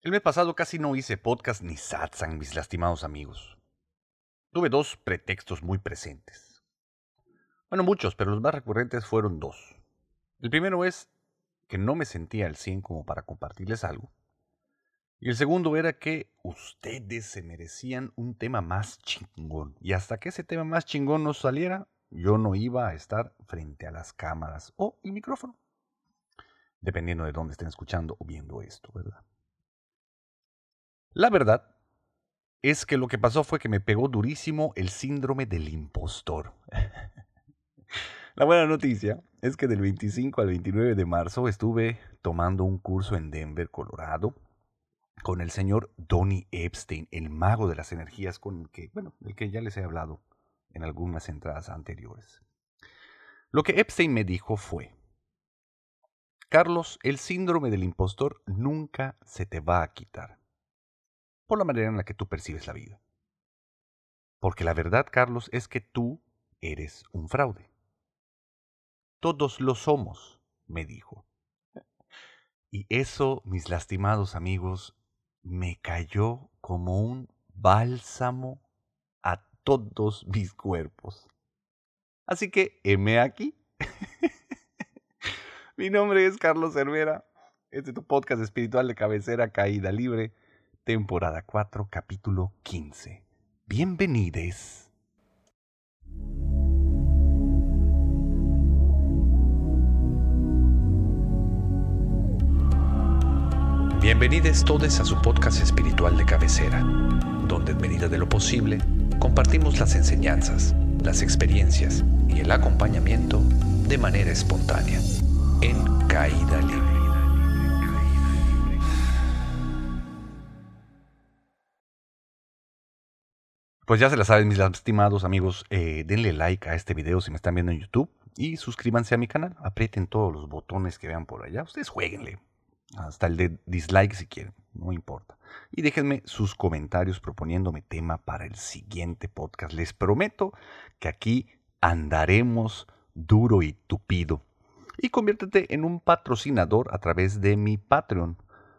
El mes pasado casi no hice podcast ni satsang, mis lastimados amigos. Tuve dos pretextos muy presentes. Bueno, muchos, pero los más recurrentes fueron dos. El primero es que no me sentía al 100 como para compartirles algo. Y el segundo era que ustedes se merecían un tema más chingón. Y hasta que ese tema más chingón no saliera, yo no iba a estar frente a las cámaras o el micrófono. Dependiendo de dónde estén escuchando o viendo esto, ¿verdad? La verdad es que lo que pasó fue que me pegó durísimo el síndrome del impostor. La buena noticia es que del 25 al 29 de marzo estuve tomando un curso en Denver, Colorado, con el señor Donny Epstein, el mago de las energías, con el que, bueno, el que ya les he hablado en algunas entradas anteriores. Lo que Epstein me dijo fue, Carlos, el síndrome del impostor nunca se te va a quitar por la manera en la que tú percibes la vida. Porque la verdad, Carlos, es que tú eres un fraude. Todos lo somos, me dijo. Y eso, mis lastimados amigos, me cayó como un bálsamo a todos mis cuerpos. Así que, heme aquí. Mi nombre es Carlos Cervera. Este es tu podcast espiritual de cabecera Caída Libre temporada 4, capítulo 15. Bienvenides. Bienvenidos todos a su podcast espiritual de cabecera, donde en medida de lo posible compartimos las enseñanzas, las experiencias y el acompañamiento de manera espontánea, en caída libre. Pues ya se la saben, mis estimados amigos, eh, denle like a este video si me están viendo en YouTube y suscríbanse a mi canal. Aprieten todos los botones que vean por allá. Ustedes jueguenle. Hasta el de dislike si quieren, no importa. Y déjenme sus comentarios proponiéndome tema para el siguiente podcast. Les prometo que aquí andaremos duro y tupido. Y conviértete en un patrocinador a través de mi Patreon,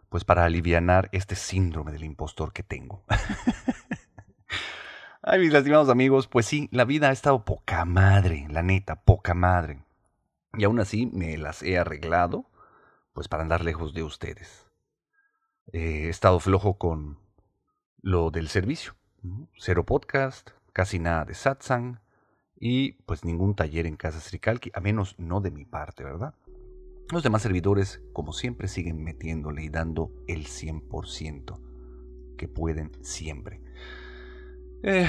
pues para aliviar este síndrome del impostor que tengo. Ay, mis lastimados amigos, pues sí, la vida ha estado poca madre, la neta, poca madre. Y aún así me las he arreglado, pues para andar lejos de ustedes. he estado flojo con lo del servicio. Cero podcast, casi nada de satsang y pues ningún taller en Casa Srikalki, a menos no de mi parte, ¿verdad? Los demás servidores, como siempre, siguen metiéndole y dando el 100% que pueden siempre. Eh,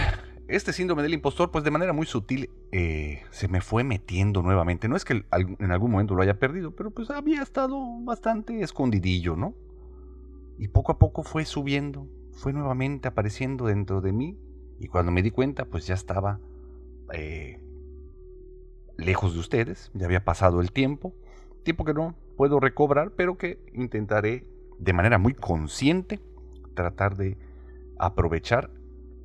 este síndrome del impostor, pues de manera muy sutil, eh, se me fue metiendo nuevamente. No es que en algún momento lo haya perdido, pero pues había estado bastante escondidillo, ¿no? Y poco a poco fue subiendo, fue nuevamente apareciendo dentro de mí. Y cuando me di cuenta, pues ya estaba eh, lejos de ustedes, ya había pasado el tiempo. Tiempo que no puedo recobrar, pero que intentaré de manera muy consciente tratar de aprovechar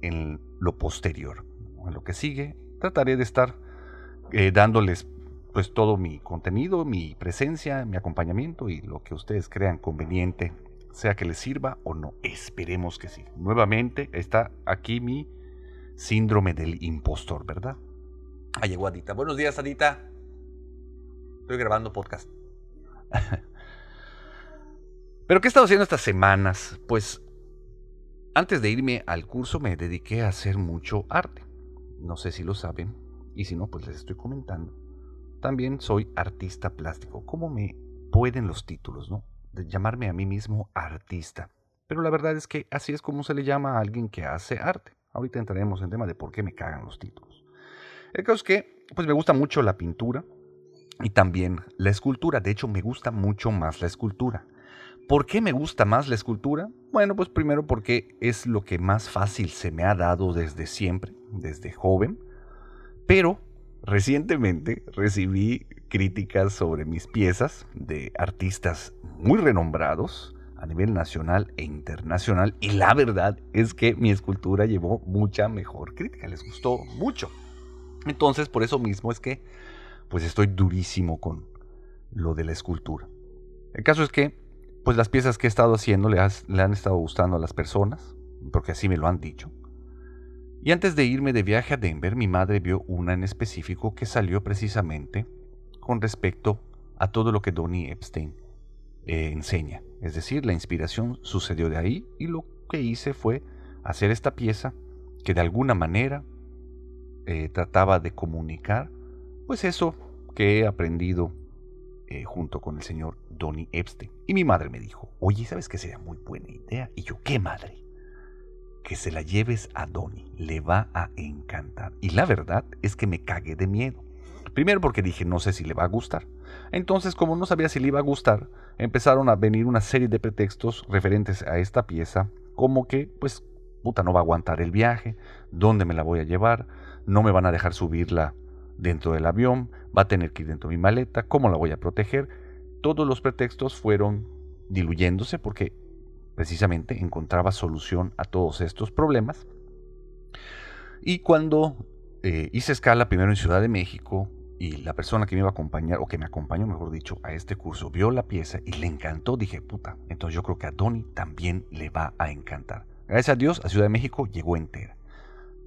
en lo posterior. En lo que sigue, trataré de estar eh, dándoles pues todo mi contenido, mi presencia, mi acompañamiento y lo que ustedes crean conveniente, sea que les sirva o no. Esperemos que sí. Nuevamente está aquí mi síndrome del impostor, ¿verdad? Ahí llegó Adita. Buenos días, Adita. Estoy grabando podcast. Pero ¿qué he estado haciendo estas semanas? Pues antes de irme al curso me dediqué a hacer mucho arte. No sé si lo saben, y si no, pues les estoy comentando. También soy artista plástico. ¿Cómo me pueden los títulos, no? Llamarme a mí mismo artista. Pero la verdad es que así es como se le llama a alguien que hace arte. Ahorita entraremos en tema de por qué me cagan los títulos. El caso es que, pues me gusta mucho la pintura y también la escultura. De hecho, me gusta mucho más la escultura. ¿Por qué me gusta más la escultura? Bueno, pues primero porque es lo que más fácil se me ha dado desde siempre, desde joven. Pero recientemente recibí críticas sobre mis piezas de artistas muy renombrados a nivel nacional e internacional y la verdad es que mi escultura llevó mucha mejor crítica, les gustó mucho. Entonces, por eso mismo es que pues estoy durísimo con lo de la escultura. El caso es que pues las piezas que he estado haciendo le, han estado gustando a las personas, porque así me lo han dicho. Y antes de irme de viaje a Denver, mi madre vio una en específico que salió precisamente con respecto a todo lo que Donnie Epstein eh, enseña. Es decir, la inspiración sucedió de ahí y lo que hice fue hacer esta pieza que de alguna manera eh, trataba de comunicar pues eso que he aprendido eh, junto con el señor Donnie Epstein. Y mi madre me dijo, oye, ¿sabes qué sería muy buena idea? Y yo, ¿qué madre? que se la lleves a Donnie, le va a encantar. Y la verdad es que me cagué de miedo. Primero porque dije, no sé si le va a gustar. Entonces, como no sabía si le iba a gustar, empezaron a venir una serie de pretextos referentes a esta pieza, como que, pues, puta, no va a aguantar el viaje, dónde me la voy a llevar, no me van a dejar subirla dentro del avión, va a tener que ir dentro de mi maleta, cómo la voy a proteger. Todos los pretextos fueron diluyéndose porque precisamente encontraba solución a todos estos problemas. Y cuando eh, hice escala primero en Ciudad de México y la persona que me iba a acompañar, o que me acompañó, mejor dicho, a este curso, vio la pieza y le encantó, dije, puta, entonces yo creo que a Donny también le va a encantar. Gracias a Dios, a Ciudad de México llegó entera.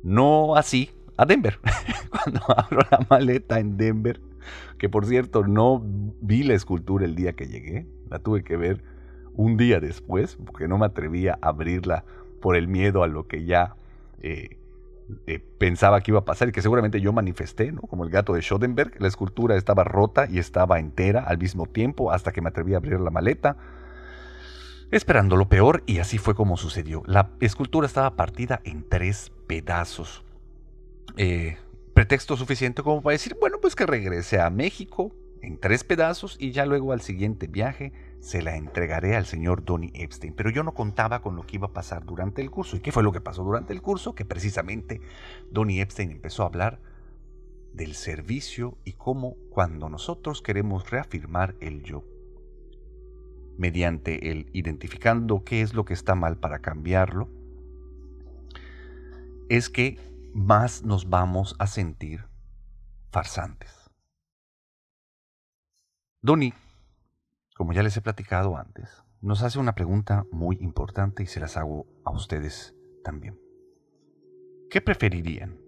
No así a Denver. Cuando abro la maleta en Denver, que por cierto no vi la escultura el día que llegué, la tuve que ver un día después, porque no me atrevía a abrirla por el miedo a lo que ya eh, eh, pensaba que iba a pasar y que seguramente yo manifesté, ¿no? Como el gato de Schoenberg, la escultura estaba rota y estaba entera al mismo tiempo hasta que me atreví a abrir la maleta, esperando lo peor y así fue como sucedió. La escultura estaba partida en tres pedazos. Eh, pretexto suficiente como para decir, bueno, pues que regrese a México en tres pedazos y ya luego al siguiente viaje se la entregaré al señor Donny Epstein. Pero yo no contaba con lo que iba a pasar durante el curso. ¿Y qué fue lo que pasó durante el curso? Que precisamente Donny Epstein empezó a hablar del servicio y cómo cuando nosotros queremos reafirmar el yo, mediante el identificando qué es lo que está mal para cambiarlo, es que más nos vamos a sentir farsantes. Donny como ya les he platicado antes, nos hace una pregunta muy importante y se las hago a ustedes también. ¿Qué preferirían?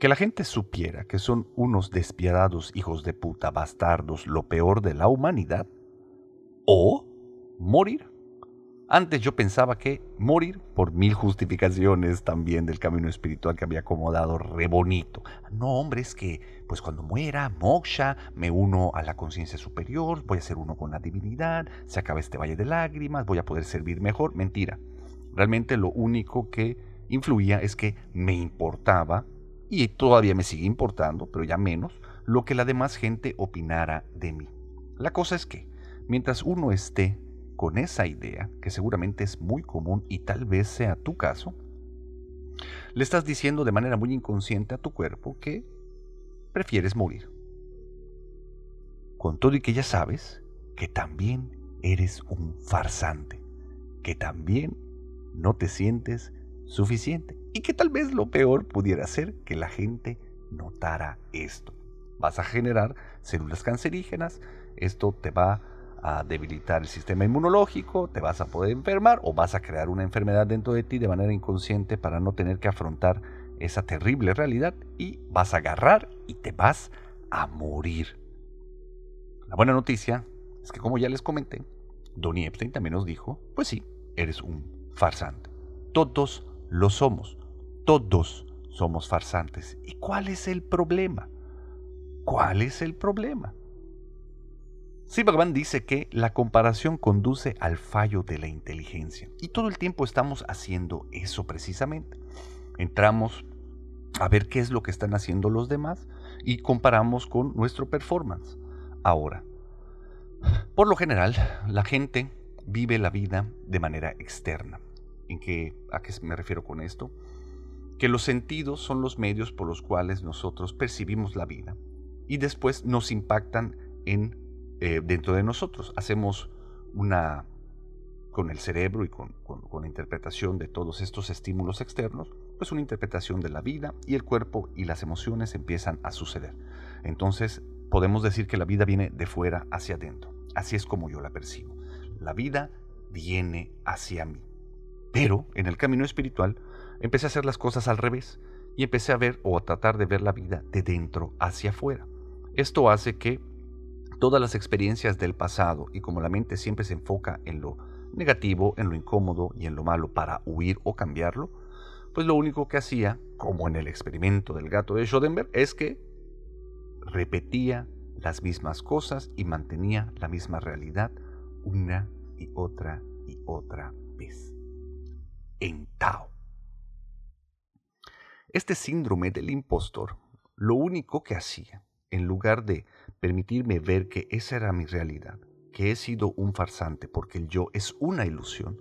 ¿Que la gente supiera que son unos despiadados hijos de puta bastardos, lo peor de la humanidad? ¿O morir? Antes yo pensaba que morir por mil justificaciones también del camino espiritual que había acomodado re bonito. No, hombre, es que pues cuando muera, moksha, me uno a la conciencia superior, voy a ser uno con la divinidad, se acaba este valle de lágrimas, voy a poder servir mejor. Mentira. Realmente lo único que influía es que me importaba, y todavía me sigue importando, pero ya menos, lo que la demás gente opinara de mí. La cosa es que, mientras uno esté con esa idea, que seguramente es muy común y tal vez sea tu caso, le estás diciendo de manera muy inconsciente a tu cuerpo que prefieres morir. Con todo y que ya sabes que también eres un farsante, que también no te sientes suficiente y que tal vez lo peor pudiera ser que la gente notara esto. Vas a generar células cancerígenas, esto te va a debilitar el sistema inmunológico, te vas a poder enfermar o vas a crear una enfermedad dentro de ti de manera inconsciente para no tener que afrontar esa terrible realidad y vas a agarrar y te vas a morir. La buena noticia es que como ya les comenté, Donnie Epstein también nos dijo, pues sí, eres un farsante. Todos lo somos, todos somos farsantes. ¿Y cuál es el problema? ¿Cuál es el problema? Bhagavan dice que la comparación conduce al fallo de la inteligencia. Y todo el tiempo estamos haciendo eso precisamente. Entramos a ver qué es lo que están haciendo los demás y comparamos con nuestro performance. Ahora, por lo general, la gente vive la vida de manera externa. ¿En qué, ¿A qué me refiero con esto? Que los sentidos son los medios por los cuales nosotros percibimos la vida y después nos impactan en eh, dentro de nosotros. Hacemos una, con el cerebro y con, la interpretación de todos estos estímulos externos, pues una interpretación de la vida y el cuerpo y las emociones empiezan a suceder. Entonces podemos decir que la vida viene de fuera hacia adentro. Así es como yo la percibo. la vida viene hacia mí. Pero en el camino espiritual empecé a hacer las cosas al revés y empecé a ver o a tratar de ver la vida de dentro hacia afuera. Esto hace que todas las experiencias del pasado y como la mente siempre se enfoca en lo negativo, en lo incómodo y en lo malo para huir o cambiarlo, pues lo único que hacía, como en el experimento del gato de Schoenberg, es que repetía las mismas cosas y mantenía la misma realidad una y otra y otra vez. En Tao. Este síndrome del impostor, lo único que hacía, en lugar de permitirme ver que esa era mi realidad, que he sido un farsante porque el yo es una ilusión,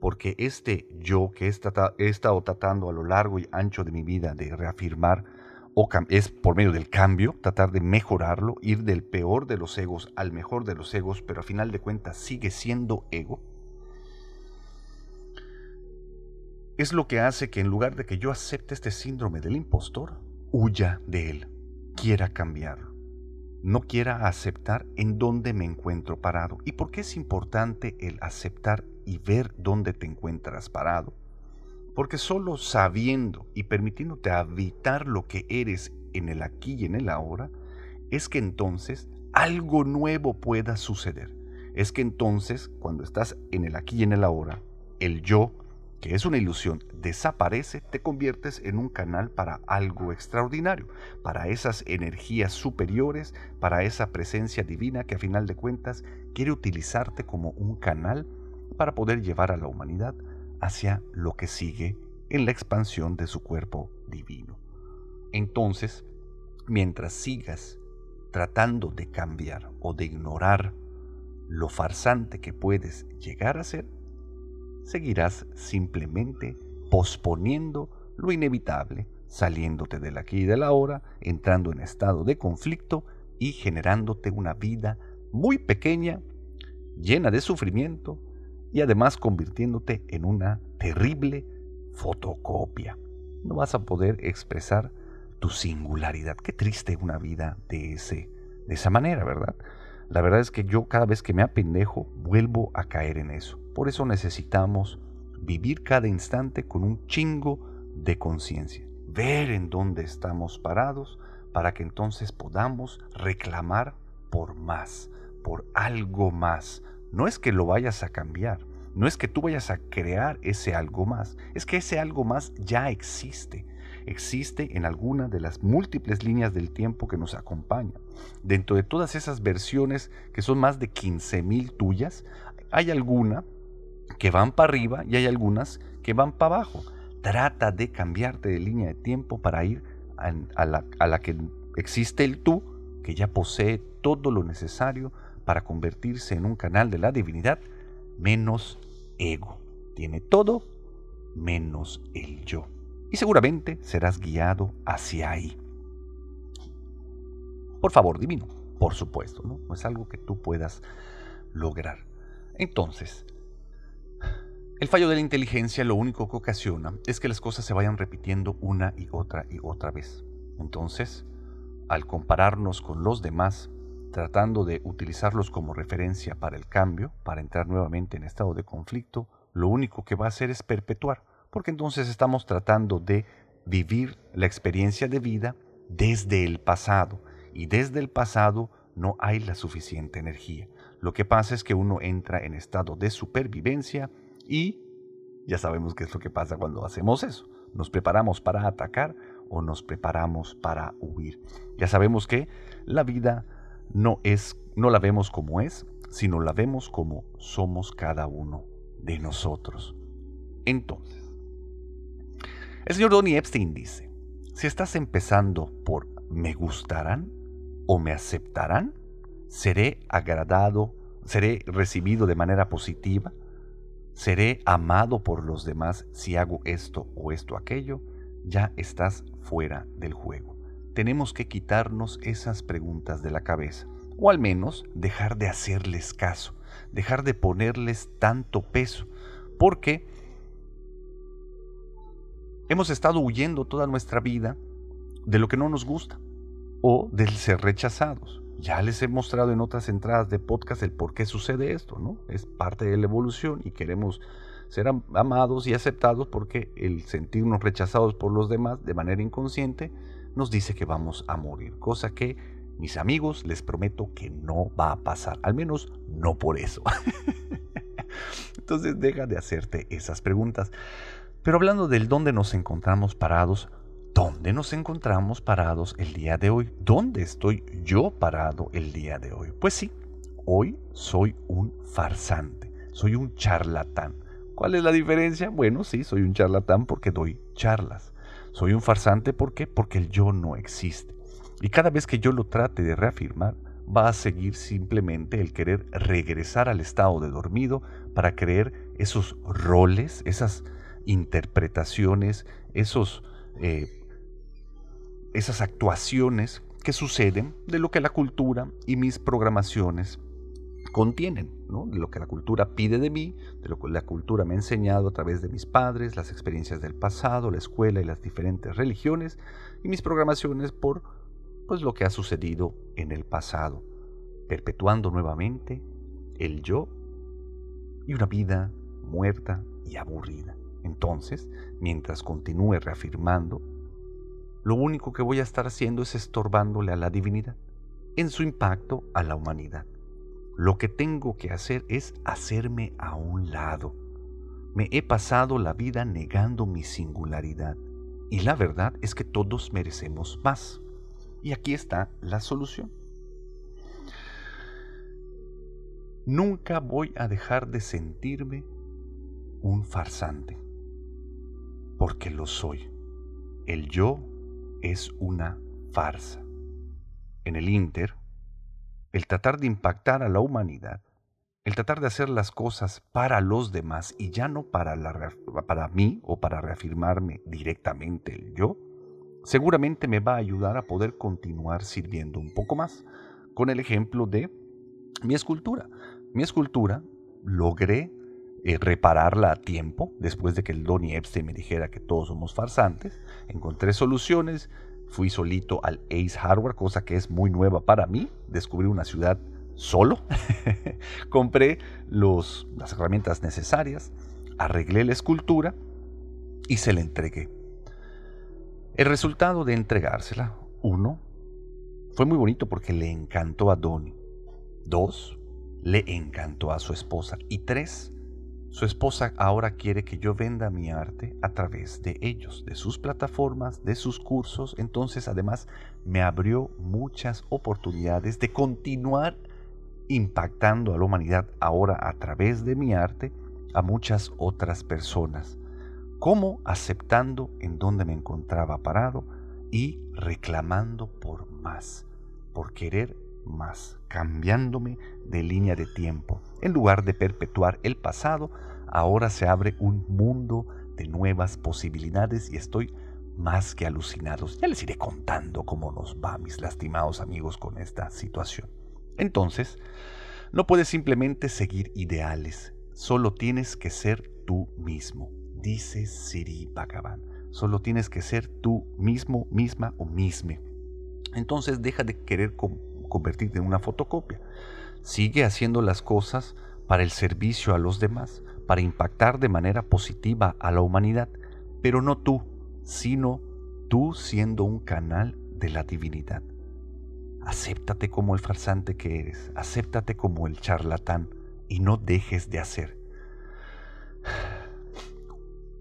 porque este yo que he estado tratando a lo largo y ancho de mi vida de reafirmar o es por medio del cambio, tratar de mejorarlo, ir del peor de los egos al mejor de los egos, pero a final de cuentas sigue siendo ego, es lo que hace que en lugar de que yo acepte este síndrome del impostor, huya de él, quiera cambiarlo no quiera aceptar en dónde me encuentro parado. ¿Y por qué es importante el aceptar y ver dónde te encuentras parado? Porque solo sabiendo y permitiéndote habitar lo que eres en el aquí y en el ahora, es que entonces algo nuevo pueda suceder. Es que entonces, cuando estás en el aquí y en el ahora, el yo que es una ilusión, desaparece, te conviertes en un canal para algo extraordinario, para esas energías superiores, para esa presencia divina que a final de cuentas quiere utilizarte como un canal para poder llevar a la humanidad hacia lo que sigue en la expansión de su cuerpo divino. Entonces, mientras sigas tratando de cambiar o de ignorar lo farsante que puedes llegar a ser, seguirás simplemente posponiendo lo inevitable, saliéndote del aquí y de la hora, entrando en estado de conflicto y generándote una vida muy pequeña, llena de sufrimiento y además convirtiéndote en una terrible fotocopia. No vas a poder expresar tu singularidad. Qué triste una vida de, ese, de esa manera, ¿verdad? La verdad es que yo cada vez que me apendejo vuelvo a caer en eso. Por eso necesitamos vivir cada instante con un chingo de conciencia, ver en dónde estamos parados para que entonces podamos reclamar por más, por algo más. No es que lo vayas a cambiar, no es que tú vayas a crear ese algo más, es que ese algo más ya existe existe en alguna de las múltiples líneas del tiempo que nos acompañan. Dentro de todas esas versiones, que son más de 15.000 tuyas, hay alguna que van para arriba y hay algunas que van para abajo. Trata de cambiarte de línea de tiempo para ir a, la, a la que existe el tú, que ya posee todo lo necesario para convertirse en un canal de la divinidad, menos ego. Tiene todo menos el yo. Y seguramente serás guiado hacia ahí. Por favor, divino, por supuesto, ¿no? Es algo que tú puedas lograr. Entonces, el fallo de la inteligencia lo único que ocasiona es que las cosas se vayan repitiendo una y otra y otra vez. Entonces, al compararnos con los demás, tratando de utilizarlos como referencia para el cambio, para entrar nuevamente en estado de conflicto, lo único que va a hacer es perpetuar, porque entonces estamos tratando de vivir la experiencia de vida desde el pasado, y desde el pasado no hay la suficiente energía. Lo que pasa es que uno entra en estado de supervivencia, y ya sabemos qué es lo que pasa cuando hacemos eso. Nos preparamos para atacar o nos preparamos para huir. Ya sabemos que la vida no es no la vemos como es, sino la vemos como somos cada uno de nosotros. Entonces, el señor Donny Epstein dice, si estás empezando por me gustarán o me aceptarán, seré agradado, seré recibido de manera positiva, seré amado por los demás si hago esto o esto aquello, ya estás fuera del juego. Tenemos que quitarnos esas preguntas de la cabeza, o al menos dejar de hacerles caso, dejar de ponerles tanto peso, porque hemos estado huyendo toda nuestra vida de lo que no nos gusta o del ser rechazados. Ya les he mostrado en otras entradas de podcast el por qué sucede esto, ¿no? Es parte de la evolución y queremos ser amados y aceptados porque el sentirnos rechazados por los demás de manera inconsciente nos dice que vamos a morir, cosa que mis amigos les prometo que no va a pasar, al menos no por eso. Entonces deja de hacerte esas preguntas. Pero hablando del dónde nos encontramos parados, ¿dónde nos encontramos parados el día de hoy? ¿Dónde estoy yo parado el día de hoy? Pues sí, hoy soy un farsante, soy un charlatán. ¿Cuál es la diferencia? Bueno, sí, soy un charlatán porque doy charlas. Soy un farsante. Porque el yo no existe. Y cada vez que yo lo trate de reafirmar, va a seguir simplemente el querer regresar al estado de dormido para creer esos roles, esas interpretaciones, esos, eh, esas actuaciones que suceden de lo que la cultura y mis programaciones contienen, de lo que la cultura pide de mí, de lo que la cultura me ha enseñado a través de mis padres, las experiencias del pasado, la escuela y las diferentes religiones, y mis programaciones por pues, lo que ha sucedido en el pasado, perpetuando nuevamente el yo y una vida muerta y aburrida. Entonces, mientras continúe reafirmando, lo único que voy a estar haciendo es estorbándole a la divinidad en su impacto a la humanidad. Lo que tengo que hacer es hacerme a un lado. Me he pasado la vida negando mi singularidad y la verdad es que todos merecemos más. Y aquí está la solución. Nunca voy a dejar de sentirme un farsante, porque lo soy. El yo es una farsa. En el Inter, el tratar de impactar a la humanidad, el tratar de hacer las cosas para los demás y ya no para, para mí o para reafirmarme directamente el yo, seguramente me va a ayudar a poder continuar sirviendo un poco más. Con el ejemplo de mi escultura. Mi escultura logré eh, repararla a tiempo, después de que el Donny Epstein me dijera que todos somos farsantes. Encontré soluciones, Fui solito al Ace Hardware, cosa que es muy nueva para mí. Descubrí una ciudad solo. Compré los, las herramientas necesarias, arreglé la escultura y se la entregué. El resultado de entregársela, uno, fue muy bonito porque le encantó a Donnie. Dos, le encantó a su esposa. Y tres, su esposa ahora quiere que yo venda mi arte a través de ellos, de sus plataformas, de sus cursos. Entonces además me abrió muchas oportunidades de continuar impactando a la humanidad ahora a través de mi arte a muchas otras personas. Como aceptando en donde me encontraba parado y reclamando por más, por querer más, cambiándome de línea de tiempo. En lugar de perpetuar el pasado, ahora se abre un mundo de nuevas posibilidades y estoy más que alucinados. Ya les iré contando cómo nos va, mis lastimados amigos, con esta situación. Entonces, no puedes simplemente seguir ideales, solo tienes que ser tú mismo, dice Siri Bhagavan. Solo tienes que ser tú mismo, misma o misme. Entonces deja de querer convertirte en una fotocopia. Sigue haciendo las cosas para el servicio a los demás, para impactar de manera positiva a la humanidad, pero no tú, sino tú siendo un canal de la divinidad. Acéptate como el farsante que eres, acéptate como el charlatán y no dejes de hacer.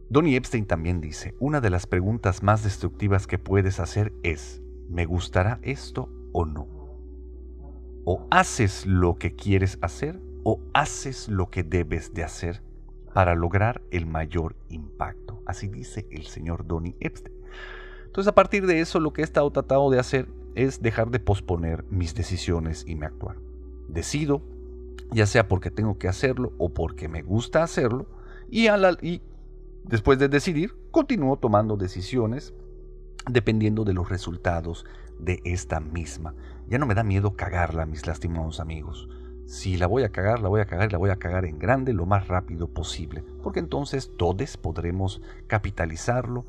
Donny Epstein también dice, una de las preguntas más destructivas que puedes hacer es, ¿me gustará esto o no? O haces lo que quieres hacer o haces lo que debes de hacer para lograr el mayor impacto. Así dice el señor Donny Epstein. Entonces a partir de eso lo que he estado tratando de hacer es dejar de posponer mis decisiones y mi actuar. Decido, ya sea porque tengo que hacerlo o porque me gusta hacerlo, y, y después de decidir, continúo tomando decisiones dependiendo de los resultados de esta misma. Ya no me da miedo cagarla, mis lastimados amigos. Si la voy a cagar, la voy a cagar y la voy a cagar en grande lo más rápido posible, porque entonces todos podremos capitalizarlo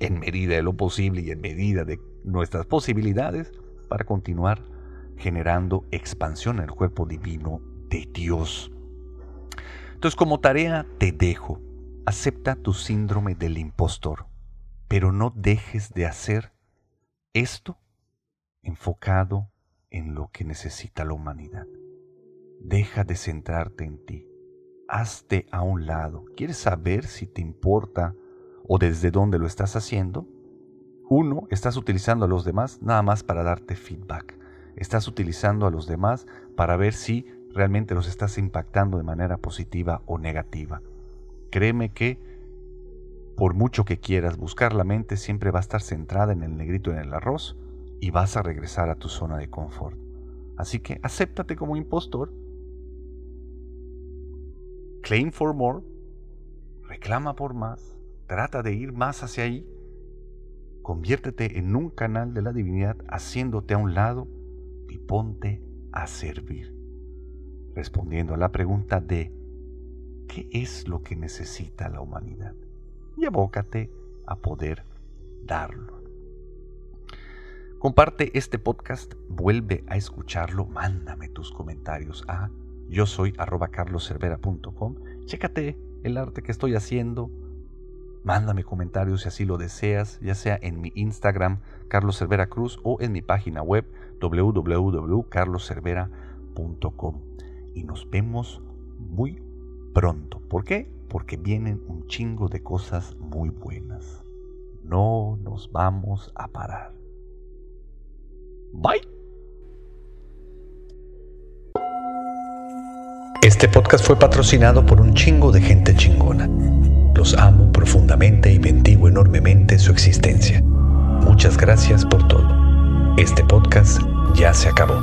en medida de lo posible y en medida de nuestras posibilidades para continuar generando expansión en el cuerpo divino de Dios. Entonces como tarea te dejo, acepta tu síndrome del impostor, pero no dejes de hacer esto enfocado en lo que necesita la humanidad. Deja de centrarte en ti. Hazte a un lado. ¿Quieres saber si te importa o desde dónde lo estás haciendo? Uno, estás utilizando a los demás nada más para darte feedback. Estás utilizando a los demás para ver si realmente los estás impactando de manera positiva o negativa. Créeme que por mucho que quieras buscar la mente siempre va a estar centrada en el negrito en el arroz y vas a regresar a tu zona de confort. Así que acéptate como impostor. Claim for more. Reclama por más. Trata de ir más hacia ahí. Conviértete en un canal de la divinidad haciéndote a un lado y ponte a servir. Respondiendo a la pregunta de ¿qué es lo que necesita la humanidad? Y abócate a poder darlo. Comparte este podcast, vuelve a escucharlo, mándame tus comentarios a yo soy arroba carloservera.com. Chécate el arte que estoy haciendo. Mándame comentarios si así lo deseas, ya sea en mi Instagram, Carlos Cervera Cruz, o en mi página web, www.carloservera.com. Y nos vemos muy pronto. ¿Por qué? Porque vienen un chingo de cosas muy buenas. No nos vamos a parar. Bye. Este podcast fue patrocinado por un chingo de gente chingona. Los amo profundamente y bendigo enormemente su existencia. Muchas gracias por todo. Este podcast ya se acabó.